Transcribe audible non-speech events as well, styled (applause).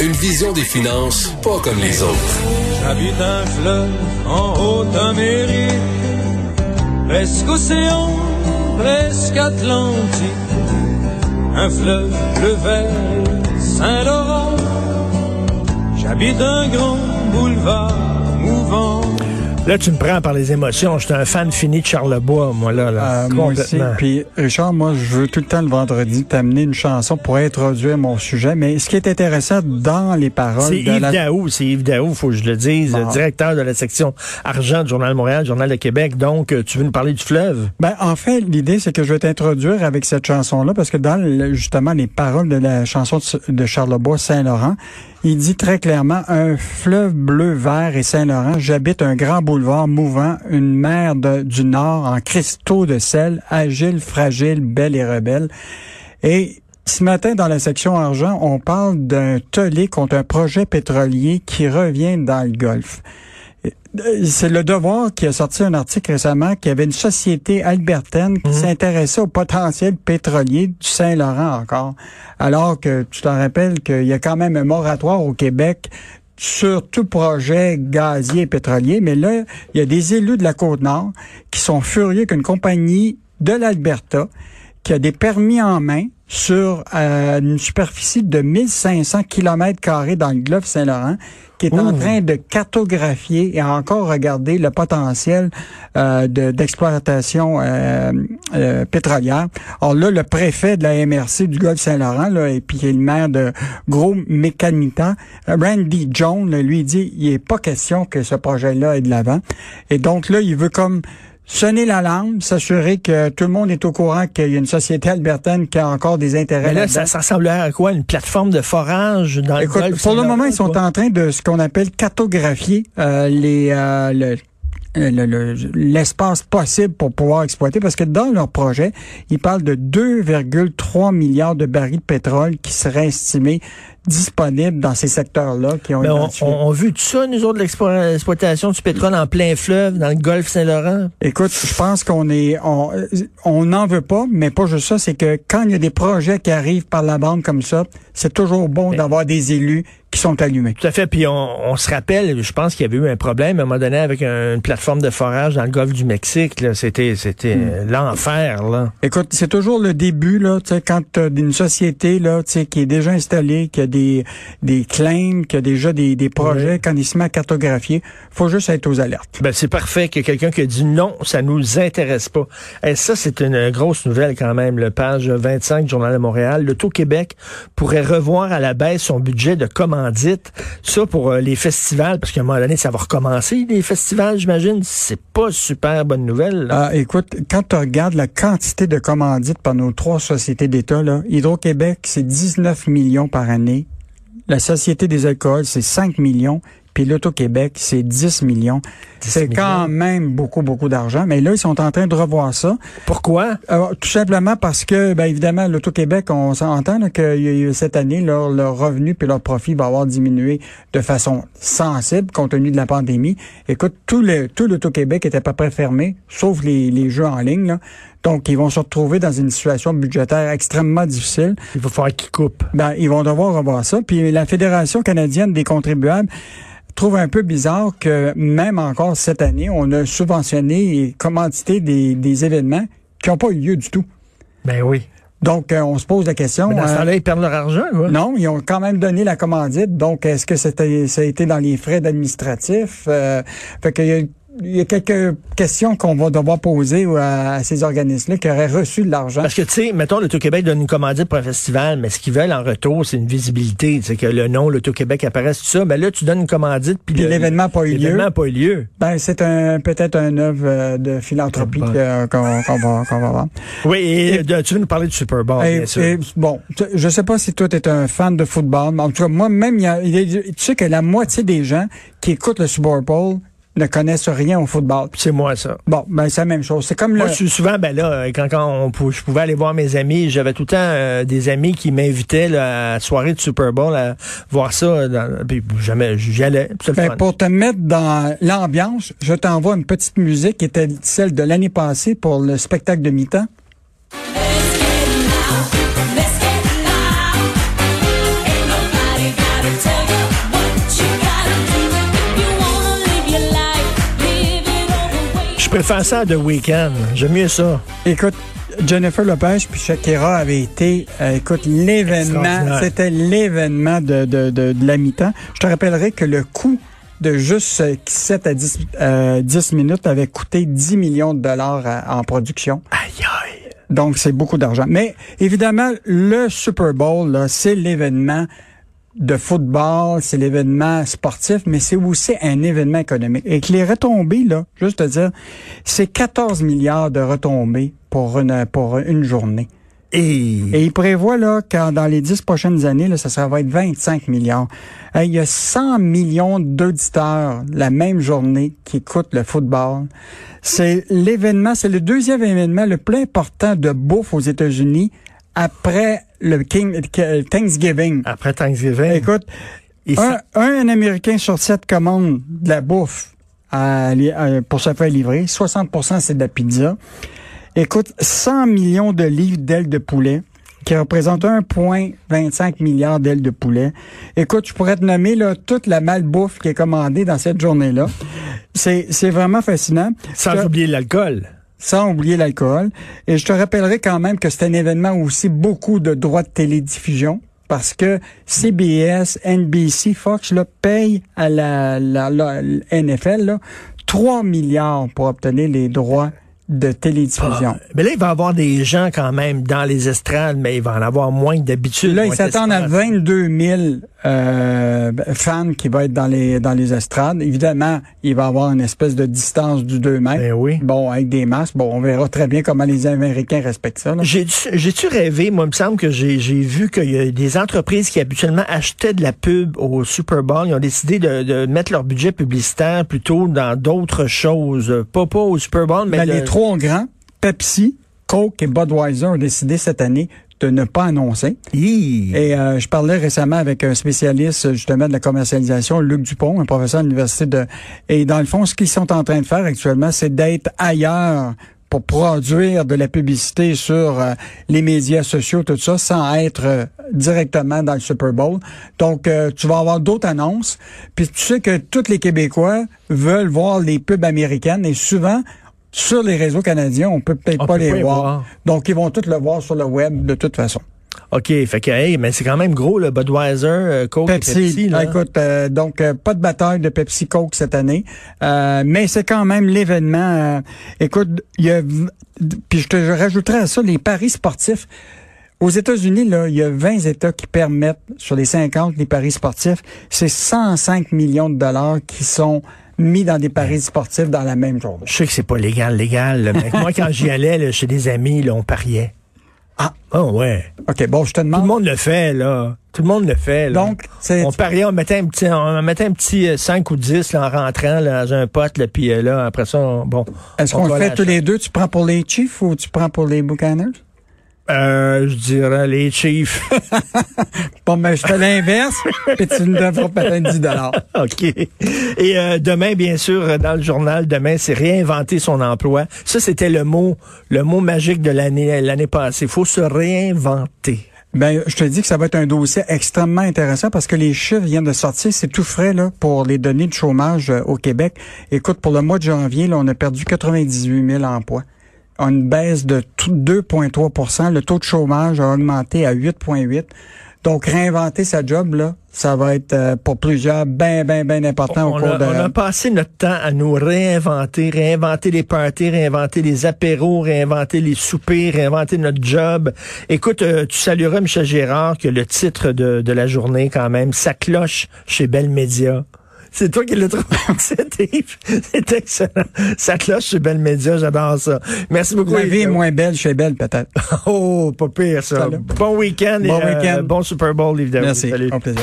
Une vision des finances pas comme les autres. J'habite un fleuve en Haute-Amérique, presque océan, presque Atlantique. Un fleuve, le vert, Saint-Laurent. J'habite un grand boulevard. Là, tu me prends par les émotions. J'étais un fan fini de Charlebois, moi, là. là Euh, moi aussi. complètement. Puis, Richard, moi, je veux tout le temps le vendredi t'amener une chanson pour introduire mon sujet. Mais ce qui est intéressant dans les paroles C'est Yves la... Daou, c'est Yves Daou, faut que je le dise, Bon. directeur de la section argent du Journal de Montréal, Journal de Québec. Donc, euh, tu veux nous parler du fleuve? Ben, en fait, l'idée, c'est que je vais t'introduire avec cette chanson-là, parce que dans justement les paroles de la chanson de Charlebois, Saint-Laurent, il dit très clairement, un fleuve bleu, vert et Saint-Laurent, j'habite un grand boulevard mouvant, une mer du Nord en cristaux de sel, agile, fragile, belle et rebelle. Et ce matin, dans la section argent, on parle d'un tollé contre un projet pétrolier qui revient dans le Golfe. Euh, C'est le Devoir qui a sorti un article récemment qui avait une société albertaine qui s'intéressait au potentiel pétrolier du Saint-Laurent encore. Alors que tu t'en rappelles qu'il y a quand même un moratoire au Québec sur tout projet gazier et pétrolier. Mais là, il y a des élus de la Côte-Nord qui sont furieux qu'une compagnie de l'Alberta qui a des permis en main sur euh, une superficie de 1500 km carrés dans le Golfe Saint-Laurent, qui est en train de cartographier et encore regarder le potentiel euh, de- d'exploitation euh, euh, pétrolière. Alors là, le préfet de la MRC du Golfe Saint-Laurent, là, et puis le maire de Gros Mécanita, euh, Randy Jones, là, lui dit, il n'est pas question que ce projet-là ait de l'avant. Et donc là, il veut comme sonner l'alarme, s'assurer que tout le monde est au courant qu'il y a une société albertaine qui a encore des intérêts Mais là, ça, ça à quoi? Une plateforme de forage dans Écoute, le golfe pour le moment, ils sont quoi? en train de ce qu'on appelle cartographier euh, les euh, le- le- le- l'espace possible pour pouvoir exploiter parce que dans leur projet, ils parlent de 2,3 milliards de barils de pétrole qui seraient estimés disponibles dans ces secteurs-là qui ont Mais on, on, vu tout ça, nous autres, l'exploitation du pétrole en plein fleuve, dans le golfe Saint-Laurent? Écoute, je pense qu'on est, on, euh, on n'en veut pas, mais pas juste ça, c'est que quand il y a des projets qui arrivent par la bande comme ça, c'est toujours bon d'avoir des élus qui sont allumés. Tout à fait. Puis on, on se rappelle, je pense qu'il y avait eu un problème à un moment donné avec un- une plateforme de forage dans le golfe du Mexique. là. C'était c'était euh, l'enfer, là. Écoute, c'est toujours le début là, tu sais, quand as une société là, tu sais, qui est déjà installée, qui a des des claims, qui a déjà des, des projets, quand il se met à cartographier, faut juste être aux alertes. Ben, c'est parfait qu'il y quelqu'un qui a dit non, ça nous intéresse pas. Et ça, c'est une grosse nouvelle quand même. Le page 25 du Journal de Montréal. L'Auto-Québec pourrait revoir à la baisse son budget de Ça, pour euh, les festivals, parce qu'à un moment donné, ça va recommencer, les festivals, j'imagine. C'est pas super bonne nouvelle. Ah, écoute, quand tu regardes la quantité de commandites par nos trois sociétés d'État, Hydro-Québec, c'est 19 millions par année. La Société des alcools, c'est 5 millions. Puis l'Auto-Québec, c'est 10 millions. 10 C'est quand même beaucoup, beaucoup d'argent. Mais là, ils sont en train de revoir ça. Pourquoi? Alors, tout simplement parce que, ben, évidemment, l'Auto-Québec, on s'entend là, que y a eu cette année, leur, leur revenu puis leur profit va avoir diminué de façon sensible compte tenu de la pandémie. Écoute, tout l'Auto-Québec était pas près fermé, sauf les, les jeux en ligne. Là. Donc, ils vont se retrouver dans une situation budgétaire extrêmement difficile. Il va falloir qu'ils coupent. Ben, ils vont devoir revoir ça. Puis la Fédération canadienne des contribuables trouve un peu bizarre que même encore cette année, on a subventionné et commandité des, des événements qui n'ont pas eu lieu du tout. Ben oui. Donc, euh, on se pose la question. Mais dans ce euh, ils perdent leur argent, non, ils ont quand même donné la commandite. Donc, est-ce que c'était, ça a été dans les frais administratifs? Euh, fait qu'il y a, il y a quelques questions qu'on va devoir poser à, à ces organismes-là qui auraient reçu de l'argent. Parce que, tu sais, mettons, l'Auto-Québec donne une commandite pour un festival, mais ce qu'ils veulent en retour, c'est une visibilité. C'est que le nom, l'Auto-Québec apparaisse, tout ça. Mais là, tu donnes une commandite, puis l'événement n'a pas eu lieu. L'événement pas eu lieu. Ben, c'est un peut-être un œuvre euh, de philanthropie que- qu'on va, qu'on va voir. Oui, et, de- tu veux nous parler du Super Bowl, Et- bien sûr. et, bon, tu- je sais pas si toi tu es un fan de football, mais en tout cas, moi-même, il y a- il y a- tu sais que la moitié des gens qui écoutent le Super Bowl ne connaissent rien au football. C'est moi, ça. Bon, ben c'est la même chose. C'est comme Moi, le... je suis souvent, ben là, euh, quand, quand on, je pouvais aller voir mes amis, j'avais tout le temps euh, des amis qui m'invitaient là, à la soirée de Super Bowl à voir ça. Dans, puis jamais, j'y allais. puis c'est le Ben, pour te mettre dans l'ambiance, je t'envoie une petite musique qui était celle de l'année passée pour le spectacle de mi-temps. Préfère ça à The Weeknd. J'aime mieux ça. Écoute, Jennifer Lopez puis Shakira avaient été, euh, écoute, l'événement, c'était l'événement de, de, de, de la mi-temps. Je te rappellerai que le coût de juste euh, 7 à 10, euh, 10 minutes avait coûté 10 millions de dollars à- en production. Aïe, aïe. Donc, c'est beaucoup d'argent. Mais évidemment, le Super Bowl, c'est l'événement de football, c'est l'événement sportif, mais c'est aussi un événement économique. Et que les retombées, là, juste te dire, c'est 14 milliards de retombées pour une, pour une journée. Et, Et il prévoit là qu'en dans les 10 prochaines années, là, ça, ça va être 25 milliards. Il y a 100 millions d'auditeurs la même journée qui écoutent le football. C'est l'événement, c'est le deuxième événement le plus important de bouffe aux États-Unis après le King, le Thanksgiving. après Thanksgiving, Écoute, un, un Américain sur sept commande de la bouffe à pour se faire livrer. 60% c'est de la pizza. Écoute, 100 millions de livres d'ailes de poulet qui représentent 1,25 milliard d'ailes de poulet. Écoute, je pourrais te nommer là, toute la malbouffe qui est commandée dans cette journée-là. C'est, c'est vraiment fascinant. sans oublier l'alcool. Sans oublier l'alcool. Et je te rappellerai quand même que c'est un événement où aussi beaucoup de droits de télédiffusion parce que CBS, NBC, Fox là, payent à la, la, NFL là, 3 milliards pour obtenir les droits de télédiffusion. Mais là, il va y avoir des gens quand même dans les estrades, mais il va en avoir moins que d'habitude. Là, ils s'attendent à d'espace. 22 000 euh, fans qui vont être dans les dans les estrades. Évidemment, il va y avoir une espèce de distance du 2 mètres. Ben oui. Bon, avec des masques. Bon, on verra très bien comment les Américains respectent ça. J'ai-tu rêvé? Moi, il me semble que j'ai j'ai vu qu'il y a des entreprises qui habituellement achetaient de la pub au Super Bowl. Ils ont décidé de, de mettre leur budget publicitaire plutôt dans d'autres choses. Pas, pas au Super Bowl, mais Ben, le- les trois grands, Pepsi, Coke et Budweiser ont décidé cette année de ne pas annoncer. Hi. Et euh, je parlais récemment avec un spécialiste justement de la commercialisation, Luc Dupont, un professeur à l'université de... Et dans le fond, ce qu'ils sont en train de faire actuellement, c'est d'être ailleurs pour produire de la publicité sur euh, les médias sociaux, tout ça, sans être euh, directement dans le Super Bowl. Donc, euh, tu vas avoir d'autres annonces. Puis tu sais que tous les Québécois veulent voir les pubs américaines et souvent, sur les réseaux canadiens, on peut peut-être pas peut les pas voir. voir. Donc, ils vont tous le voir sur le web de toute façon. OK, fait que, hey, mais c'est quand même gros, le Budweiser, euh, Coke Pepsi, et Pepsi. Là. Ah, écoute, euh, donc euh, pas de bataille de Pepsi Coke cette année, Euh, mais c'est quand même l'événement. euh, écoute, il y a, puis je te je rajouterai à ça les paris sportifs. Aux États-Unis, là, il y a 20 États qui permettent sur les 50 les paris sportifs. C'est 105 millions de dollars qui sont mis dans des paris sportifs dans la même journée. Je sais que c'est pas légal, légal. là, mais moi, quand j'y allais là, chez des amis, là, on pariait. Ah. Oh, ouais. Ok, bon, je te Tout le demande. monde le fait, là. Tout le monde le fait, là. Donc, c'est on pariait, on mettait un petit, on mettait un petit euh, 5 ou 10 là, en rentrant là, dans un pote, là, puis euh, là, après ça, on- bon. est-ce on qu'on le fait tous les deux? Tu prends pour les Chiefs ou tu prends pour les Buccaneers? Euh, je dirais les Chiefs. (laughs) Bon, ben, je fais l'inverse, puis tu nous devras peut-être 10 dollars. (laughs) OK. Et euh, demain, bien sûr, dans le journal, demain, c'est réinventer son emploi. Ça, c'était le mot, le mot magique de l'année, l'année passée. Il faut se réinventer. Ben, je te dis que ça va être un dossier extrêmement intéressant parce que les chiffres viennent de sortir. C'est tout frais là pour les données de chômage euh, au Québec. Écoute, pour le mois de janvier, là, on a perdu 98 000 emplois. On a une baisse de tout- 2,3% Le taux de chômage a augmenté à 8,8 Donc, réinventer sa job, là, ça va être euh, pour plusieurs bien, bien, bien important au cours a, de... on a passé notre temps à nous réinventer, réinventer les parties, réinventer les apéros, réinventer les soupers, réinventer notre job. Écoute, euh, tu salueras Michel Gérard que le titre de, de la journée quand même, ça cloche chez Bell Media. C'est toi qui l'as trouvé, (laughs) Steve. C'est excellent. Ça cloche chez Bell Media, j'adore ça. Merci beaucoup. La vie est Yves. moins belle chez Belle, peut-être. Oh, pas pire ça. Salut. Bon week-end Bon et euh, week-end. bon Super Bowl, évidemment. Merci. Salut. Au plaisir.